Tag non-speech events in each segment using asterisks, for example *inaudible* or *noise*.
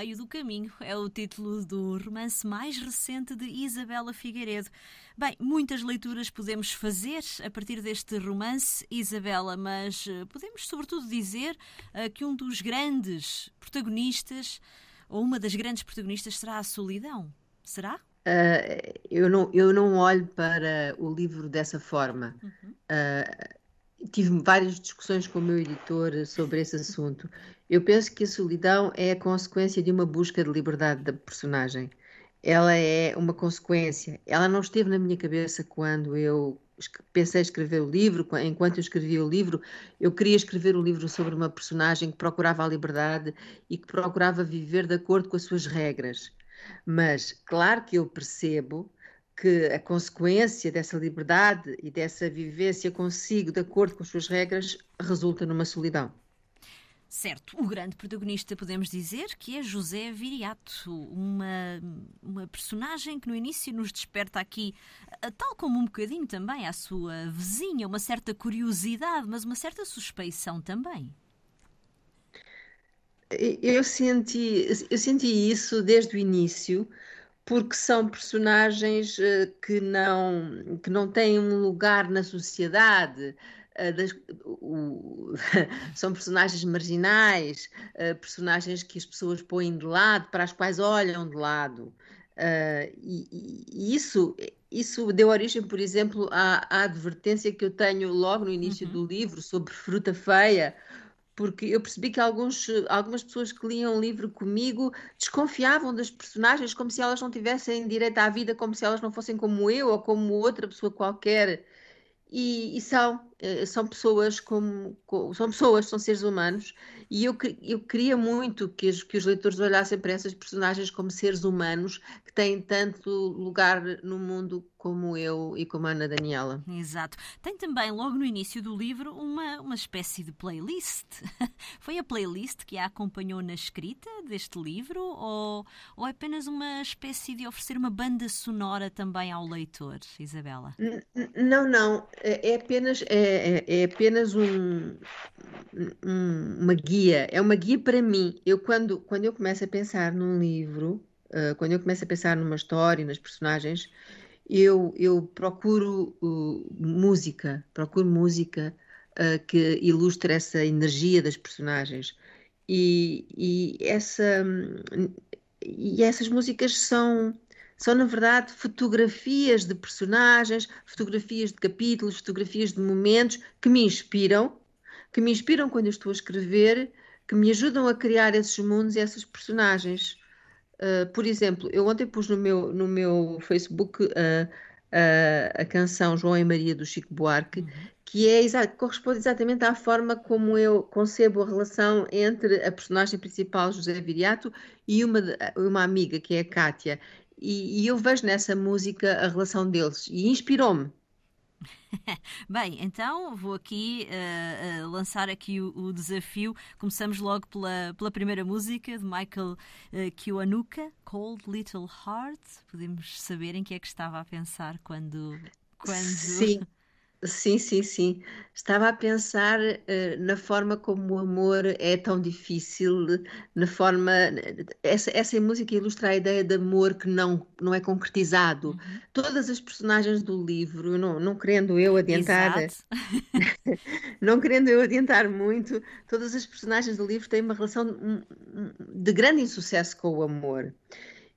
meio do caminho. É o título do romance mais recente de Isabela Figueiredo. Bem, muitas leituras podemos fazer a partir deste romance, Isabela, mas eh, podemos sobretudo dizer uh, que um dos grandes protagonistas, ou uma das grandes protagonistas, será a solidão. Será? Uh, eu, não, eu não olho para o livro dessa forma. Uhum. Uh, tive várias discussões com o meu editor sobre esse assunto. Eu penso que a solidão é a consequência de uma busca de liberdade da personagem. Ela é uma consequência. Ela não esteve na minha cabeça quando eu pensei escrever o livro. Enquanto eu escrevia o livro, eu queria escrever um livro sobre uma personagem que procurava a liberdade e que procurava viver de acordo com as suas regras. Mas, claro que eu percebo que a consequência dessa liberdade e dessa vivência consigo, de acordo com as suas regras, resulta numa solidão. Certo, o grande protagonista podemos dizer que é José Viriato, uma, uma personagem que no início nos desperta aqui, tal como um bocadinho também a sua vizinha, uma certa curiosidade, mas uma certa suspeição também. Eu senti, eu senti isso desde o início, porque são personagens uh, que, não, que não têm um lugar na sociedade. Uh, das, uh, *laughs* são personagens marginais, eh, personagens que as pessoas põem de lado, para as quais olham de lado. E, e, isso, isso deu origem, por exemplo, à, à, advertência que eu tenho logo no início uhum. do livro sobre fruta feia porque eu percebi que alguns, algumas pessoas que liam o livro comigo desconfiavam das personagens como se elas não tivessem direito à vida, como se elas não fossem como eu ou como outra pessoa qualquer. E, e são, são pessoas como, são pessoas, são seres humanos, e eu, eu queria muito que os, que os leitores olhassem para essas personagens como seres humanos que têm tanto lugar no mundo como eu e como a Ana Daniela. Exato. Tem também, logo no início do livro, uma, uma espécie de playlist. *laughs* Foi a playlist que a acompanhou na escrita deste livro ou, ou é apenas uma espécie de oferecer uma banda sonora também ao leitor, Isabela? Não, não. É, é apenas, é, é, é apenas um, um, uma guia. É uma guia para mim. Eu, quando, quando eu começo a pensar num livro, uh, quando eu começo a pensar numa história, nas personagens, eu, eu procuro uh, música, procuro música uh, que ilustre essa energia das personagens. E, e, essa, e essas músicas são, são, na verdade, fotografias de personagens, fotografias de capítulos, fotografias de momentos que me inspiram, que me inspiram quando eu estou a escrever, que me ajudam a criar esses mundos e essas personagens. Uh, por exemplo, eu ontem pus no meu, no meu Facebook uh, uh, a canção João e Maria do Chico Buarque, uhum. que é exa corresponde exatamente à forma como eu concebo a relação entre a personagem principal, José Viriato, e uma, uma amiga, que é a Kátia. E, e eu vejo nessa música a relação deles e inspirou-me. *laughs* Bem, então vou aqui uh, uh, lançar aqui o, o, desafio. Começamos logo pela, pela primeira música de Michael uh, Kiwanuka, Cold Little Heart. Podemos saber em que é que estava a pensar quando. quando... Sim. Sim, sim, sim. Estava a pensar uh, na forma como o amor é tão difícil, na forma. Essa, essa música ilustra a ideia de amor que não, não é concretizado. Uhum. Todas as personagens do livro, não, não querendo eu adiantar. *laughs* não querendo eu adiantar muito, todas as personagens do livro têm uma relação de grande insucesso com o amor.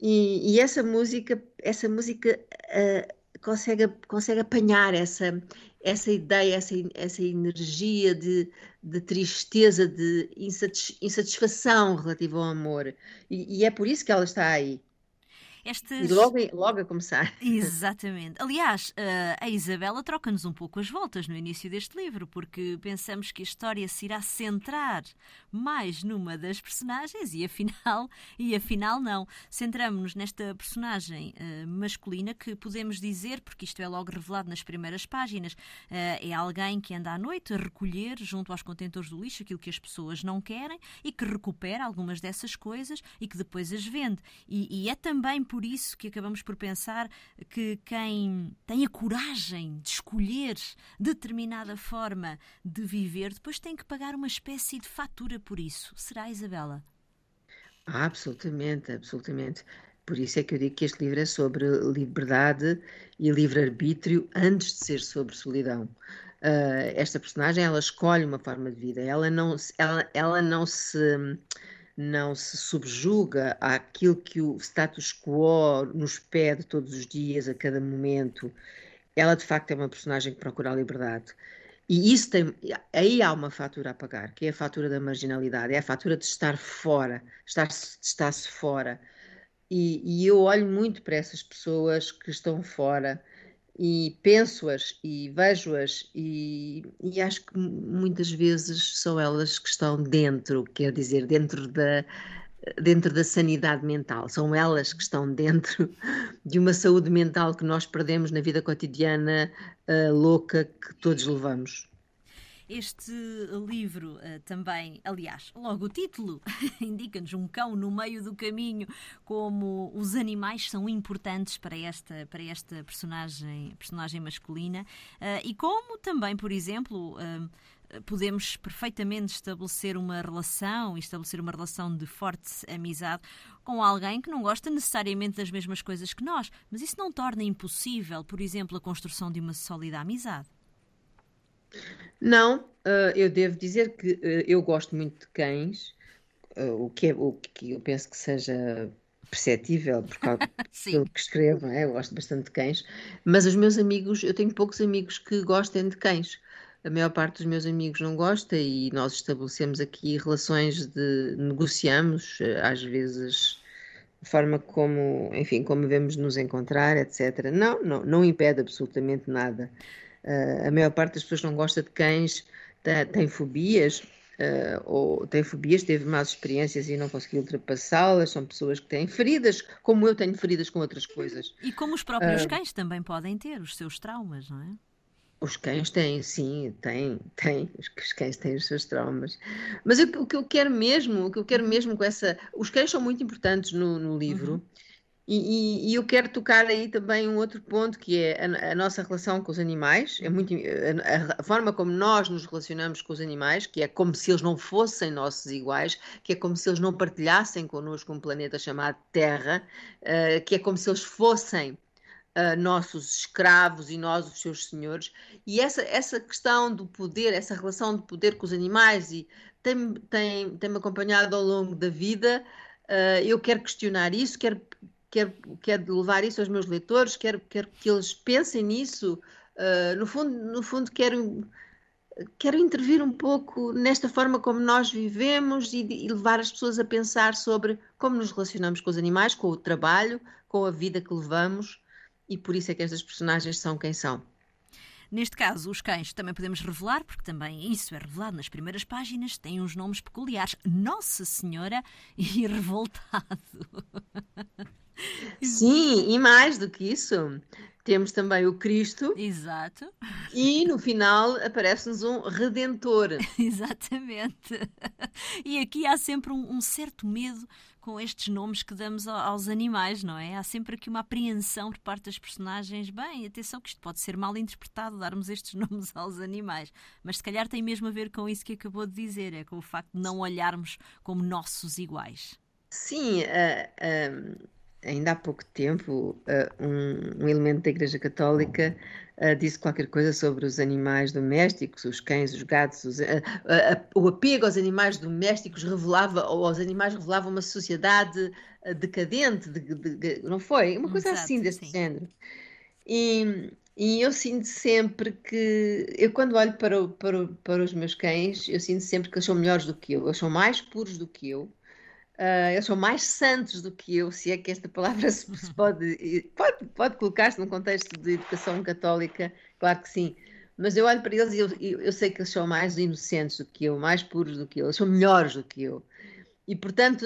E, e essa música, essa música. Uh, consegue, consegue apanhar essa, essa ideia, essa, essa energia de, de tristeza, de insatisfação relativa ao amor. E, e, é por isso que ela está aí. Estes... E logo, logo a começar. *laughs* Exatamente. Aliás, eh, a Isabela troca-nos um pouco as voltas no início deste livro, porque pensamos que a história se irá centrar mais numa das personagens e afinal, *laughs* e afinal não. Centramos-nos nesta personagem uh, masculina que podemos dizer, porque isto é logo revelado nas primeiras páginas, uh, é alguém que anda à noite a recolher junto aos contentores do lixo aquilo que as pessoas não querem e que recupera algumas dessas coisas e que depois as vende. E, e é também por isso que acabamos por pensar que quem tem a coragem de escolher determinada forma de viver, depois tem que pagar uma espécie de fatura por isso. Será, Isabela? Absolutamente, absolutamente. Por isso é que eu digo que este livro é sobre liberdade e livre-arbítrio antes de ser sobre solidão. Uh, esta personagem, ela escolhe uma forma de vida, ela não, ela, ela não se não se subjuga àquilo que o status quo nos pede todos os dias, a cada momento. Ela de facto é uma personagem que procura a liberdade. E isso tem, aí há uma fatura a pagar, que é a fatura da marginalidade, é a fatura de estar fora, estar-se estar fora. E, e, eu olho muito para essas pessoas que estão fora e penso-as e vejo-as e, e, acho que muitas vezes são elas que estão dentro, quer dizer, dentro da, dentro da sanidade mental. São elas que estão dentro *laughs* de uma saúde mental que nós perdemos na vida cotidiana uh, louca que todos levamos. Este livro uh, também, aliás, logo o título *laughs* indica-nos um cão no meio do caminho, como os animais são importantes para esta, para esta personagem, personagem masculina uh, e como também, por exemplo, uh, podemos perfeitamente estabelecer uma relação, estabelecer uma relação de forte amizade com alguém que não gosta necessariamente das mesmas coisas que nós, mas isso não torna impossível, por exemplo, a construção de uma sólida amizade. Não, uh, eu devo dizer que uh, eu gosto muito de cães, uh, o, que é, o que eu penso que seja perceptível por causa *laughs* do que escrevo, é? eu gosto bastante de cães, mas os meus amigos, eu tenho poucos amigos que gostem de cães a maior parte dos meus amigos não gosta e nós estabelecemos aqui relações de negociamos, às vezes a forma como, enfim, como devemos nos encontrar, etc. Não, não, não impede absolutamente nada. Uh, a maior parte das pessoas não gosta de cães, tem, tem fobias, uh, ou tem fobias, teve más experiências e não conseguiu ultrapassá-las, são pessoas que têm feridas, como eu tenho feridas com outras coisas. E como os próprios uh, cães também podem ter os seus traumas, não é? Os cães têm, sim, têm, têm. Os cães têm os seus traumas. Mas eu, o que eu quero mesmo, o que eu quero mesmo com essa. Os cães são muito importantes no, no livro. Uhum. E, e, e, eu quero tocar aí também um outro ponto que é a, a nossa relação com os animais, é muito a, a, forma como nós nos relacionamos com os animais, que é como se eles não fossem nossos iguais, que é como se eles não partilhassem connosco um planeta chamado Terra, uh, que é como se eles fossem uh, nossos escravos e nós os seus senhores. E essa, essa questão do poder, essa relação de poder com os animais, e tem-me tem, acompanhado ao longo da vida. Uh, eu quero questionar isso, quero, quero, quero levar isso aos meus leitores, quero, quero que eles pensem nisso. Uh, no, fundo, no fundo, quero quero intervir um pouco nesta forma como nós vivemos e, e, levar as pessoas a pensar sobre como nos relacionamos com os animais, com o trabalho, com a vida que levamos e por isso é que estas personagens são quem são. Neste caso, os cães também podemos revelar, porque também isso é revelado nas primeiras páginas, têm uns nomes peculiares: Nossa Senhora e *laughs* Revoltado. Sim, e mais do que isso, temos também o Cristo. Exato. E no final aparece-nos um Redentor. *laughs* Exatamente. E aqui há sempre um, um, certo medo com estes nomes que damos aos animais, não é? Há sempre aqui uma apreensão por parte das personagens. Bem, atenção que isto pode ser mal interpretado, darmos estes *laughs* nomes aos animais. Mas se calhar tem mesmo a ver com isso que acabou de dizer, é com o facto de não olharmos como nossos iguais. Sim, uh, uh ainda há pouco tempo, uh, um, um, elemento da Igreja Católica uh, disse qualquer coisa sobre os animais domésticos, os cães, os gatos, os, uh, o apego aos animais domésticos revelava, ou aos animais revelava uma sociedade decadente, de, de, de, não foi? Uma coisa Exato, assim desse sim. género. E, e eu sinto sempre que, eu quando olho para, para, para os meus cães, eu sinto sempre que eles são melhores do que eu, eles são mais puros do que eu Uh, eles são mais santos do que eu, se é que esta palavra *laughs* se, pode, pode, pode colocar-se num contexto de educação católica, claro que sim. Mas eu olho para eles e eu, eu, sei que eles são mais inocentes do que eu, mais puros do que eu, eles são melhores do que eu. E, portanto,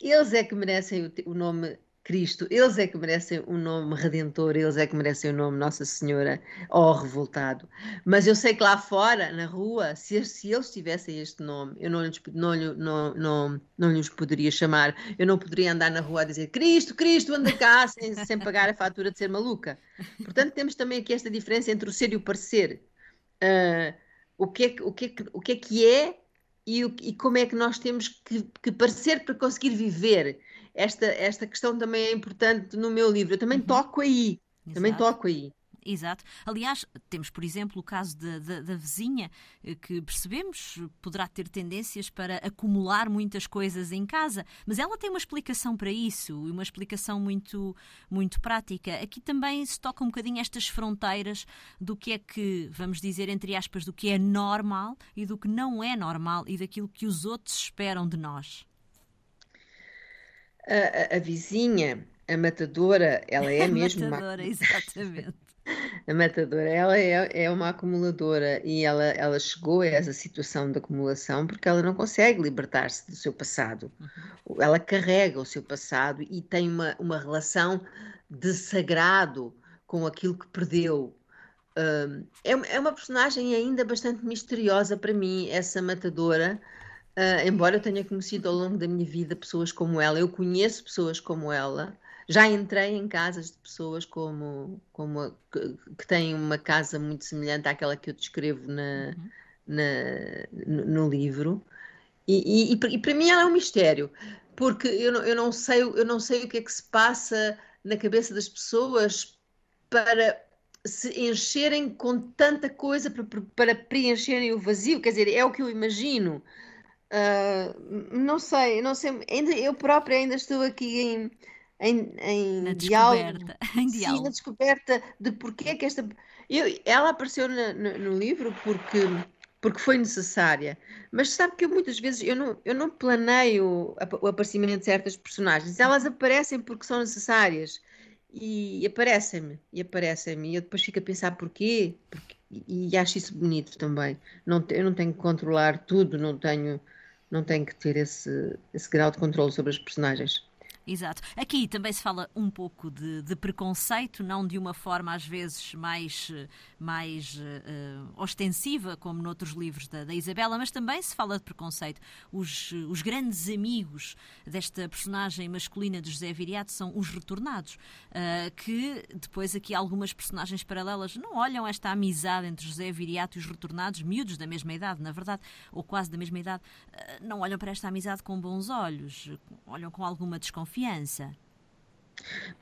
eles é que merecem o, o nome Cristo, eles é que merecem o nome Redentor, eles é que merecem o nome Nossa Senhora ou Revoltado. Mas eu sei que lá fora, na rua, se, se eles tivessem este nome, eu não lhes, não, não, não, não lhes poderia chamar, eu não poderia andar na rua a dizer Cristo, Cristo, anda cá, *laughs* sem, sem pagar a fatura de ser maluca. Portanto, temos também aqui esta diferença entre o ser e o parecer. Uh, o, que é, o, que é, o que é que é e, e, como é que nós temos que, que, parecer para conseguir viver. Esta, esta questão também é importante no meu livro. Eu também uhum. toco aí. Exato. Também toco aí. Exato. Aliás, temos, por exemplo, o caso da, da, da, vizinha, eh, que percebemos poderá ter tendências para acumular muitas coisas em casa, mas ela tem uma explicação para isso e uma explicação muito, muito prática. Aqui também se toca um bocadinho estas fronteiras do que é que, vamos dizer, entre aspas, do que é normal e do que não é normal e daquilo que os outros esperam de nós. A, a, a vizinha, a matadora, ela *laughs* é a mesmo. Matadora, uma... exatamente. *laughs* A matadora, ela é, é uma acumuladora e ela, ela chegou a essa situação de acumulação porque ela não consegue libertar-se do seu passado. Uhum. Ela carrega o seu passado e tem uma, uma relação de sagrado com aquilo que perdeu. Um, é, é uma personagem ainda bastante misteriosa para mim, essa matadora. Uh, embora eu tenha conhecido ao longo da minha vida pessoas como ela, eu conheço pessoas como ela, já entrei em casas de pessoas como, como a, que, que, têm uma casa muito semelhante àquela que eu descrevo na, uhum. na no, no, livro. E, e, e, para mim ela é um mistério, porque eu não, eu, não sei, eu não sei o que é que se passa na cabeça das pessoas para se encherem com tanta coisa para, para preencherem o vazio. Quer dizer, é o que eu imagino. Uh, não sei, não sei, ainda, eu própria ainda estou aqui em, em, em na diálogo, *laughs* em diálogo. Sim, na descoberta de porque é que esta. Eu, ela apareceu no, no, no, livro porque, porque foi necessária, mas sabe que eu, muitas vezes eu não, eu não planeio o aparecimento de certas personagens, elas aparecem porque são necessárias e aparecem-me, e aparecem-me, e eu depois fico a pensar porquê, porque, e, e acho isso bonito também. Não, eu não tenho que controlar tudo, não tenho, não tenho que ter esse, esse grau de controle sobre as personagens. Exato. Aqui também se fala um pouco de, de preconceito, não de uma forma às vezes mais, mais uh, ostensiva, como noutros livros da, da, Isabela, mas também se fala de preconceito. Os, os grandes amigos desta personagem masculina de José Viriato são os retornados, uh, que depois aqui algumas personagens paralelas não olham esta amizade entre José Viriato e os retornados, miúdos da mesma idade, na verdade, ou quase da mesma idade, uh, não olham para esta amizade com bons olhos, olham com alguma desconfiança confiança.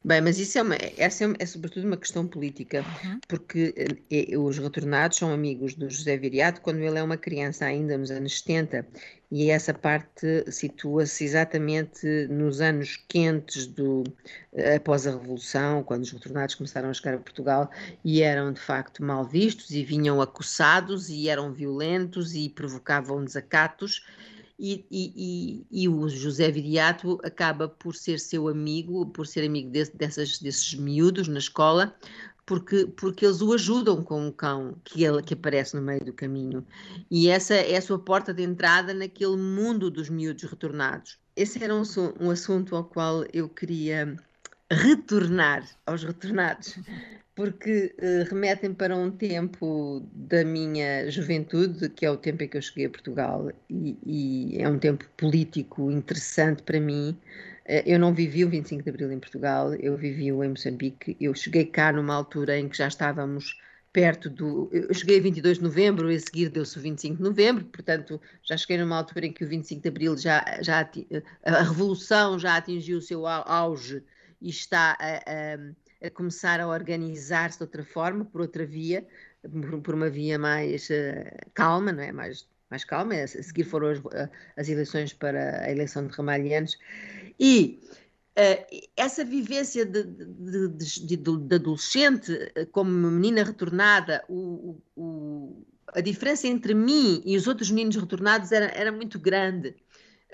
Bem, mas isso é, uma, essa é, é sobretudo uma questão política, uhum. porque é, os retornados são amigos do José Viriato quando ele é uma criança ainda nos anos 70 e essa parte situa-se exatamente nos anos quentes do, após a Revolução, quando os retornados começaram a chegar a Portugal e eram de facto mal vistos e vinham acossados e eram violentos e provocavam desacatos e, e, e, o José Viriato acaba por ser seu amigo, por ser amigo desse, dessas, desses miúdos na escola, porque, porque eles o ajudam com um cão que, ele, que aparece no meio do caminho. E essa é a sua porta de entrada naquele mundo dos miúdos retornados. Esse era um, um assunto ao qual eu queria retornar aos retornados, porque uh, remetem para um tempo da minha juventude, que é o tempo em que eu cheguei a Portugal, e, e é um tempo político interessante para mim. Uh, eu não vivi o 25 de Abril em Portugal, eu vivi-o em Moçambique. Eu cheguei cá numa altura em que já estávamos perto do. Eu cheguei a 22 de novembro e a seguir deu-se o 25 de novembro, portanto já cheguei numa altura em que o 25 de abril já, já a revolução já atingiu o seu auge e está a, a a começar a organizar-se de outra forma, por outra via, por, por uma via mais uh, calma, não é? Mais, mais calma. A seguir foram as, eh, as eleições para a eleição de Ramalhianos. E uh, essa vivência de, de, de, de, adolescente como menina retornada, o, o, a diferença entre mim e os outros meninos retornados era, era muito grande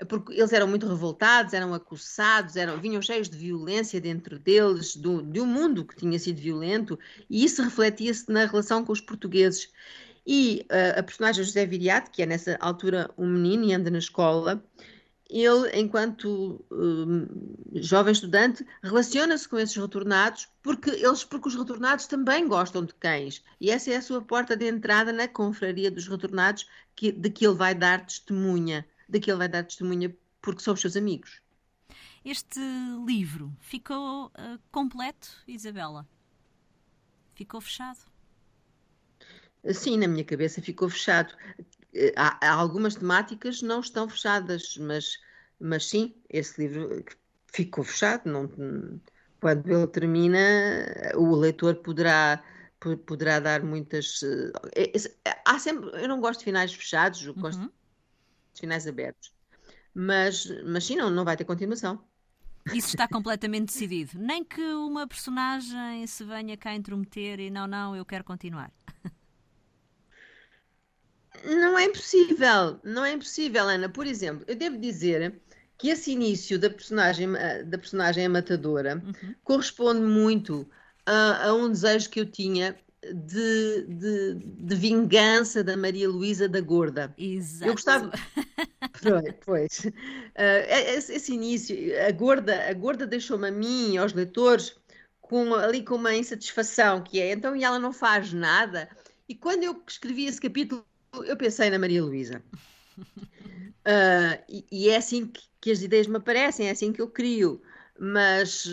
porque eles eram muito revoltados, eram acossados, eram, vinham cheios de violência dentro deles, do, de um mundo que tinha sido violento, e isso refletia-se na relação com os portugueses. E uh, a personagem José Viriato, que é nessa altura um menino e anda na escola, ele, enquanto uh, jovem estudante, relaciona-se com esses retornados porque eles, porque os retornados também gostam de cães. E essa é a sua porta de entrada na confraria dos retornados, que, de que ele vai dar testemunha ele vai dar testemunha porque são os seus amigos. Este livro ficou uh, completo, Isabela? Ficou fechado? Sim, na minha cabeça ficou fechado. há, há algumas temáticas não estão fechadas, mas, mas sim, esse livro ficou fechado. Não, quando ele termina, o leitor poderá poderá dar muitas. Eh, há sempre, eu não gosto de finais fechados, eu gosto uhum. Finais abertos. Mas, mas sim, não, não vai ter continuação. Isso está completamente decidido. Nem que uma personagem se venha cá intrometer e não, não, eu quero continuar. Não é impossível, não é impossível, Ana. Por exemplo, eu devo dizer que esse início da personagem, da personagem amatadora uhum. corresponde muito a, a, um desejo que eu tinha de, de, de vingança da Maria Luísa da Gorda. Exato. Eu gostava. *laughs* pois. Uh, esse, esse, início, a Gorda, a Gorda deixou-me a mim e aos leitores com, ali com uma insatisfação, que é então e ela não faz nada. E quando eu escrevi esse capítulo, eu pensei na Maria Luísa. Uh, *laughs* e, e, é assim que, que, as ideias me aparecem, é assim que eu crio. Mas,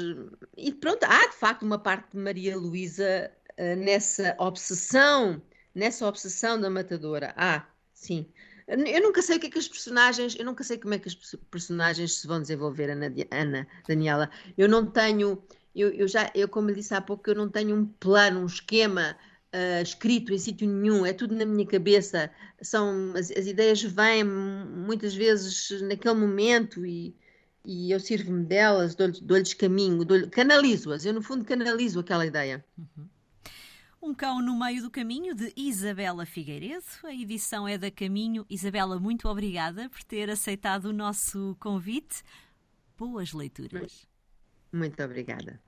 e pronto, há de facto uma parte de Maria Luísa nessa obsessão, nessa obsessão da matadora. Ah, sim. Eu nunca sei o que é que as personagens, eu nunca sei como é que as personagens se vão desenvolver, Ana, Ana Daniela. Eu não tenho, eu, eu já, eu como lhe disse há pouco, eu não tenho um plano, um esquema uh, escrito em sítio nenhum, é tudo na minha cabeça. São as, as ideias vêm muitas vezes naquele momento e, e eu sirvo-me delas, dou-lhes dou caminho, dou canalizo-as. Eu no fundo canalizo aquela ideia. Uhum. Um Cão no Meio do Caminho, de Isabela Figueiredo. A edição é da Caminho. Isabela, muito obrigada por ter aceitado o nosso convite. Boas leituras. Muito obrigada.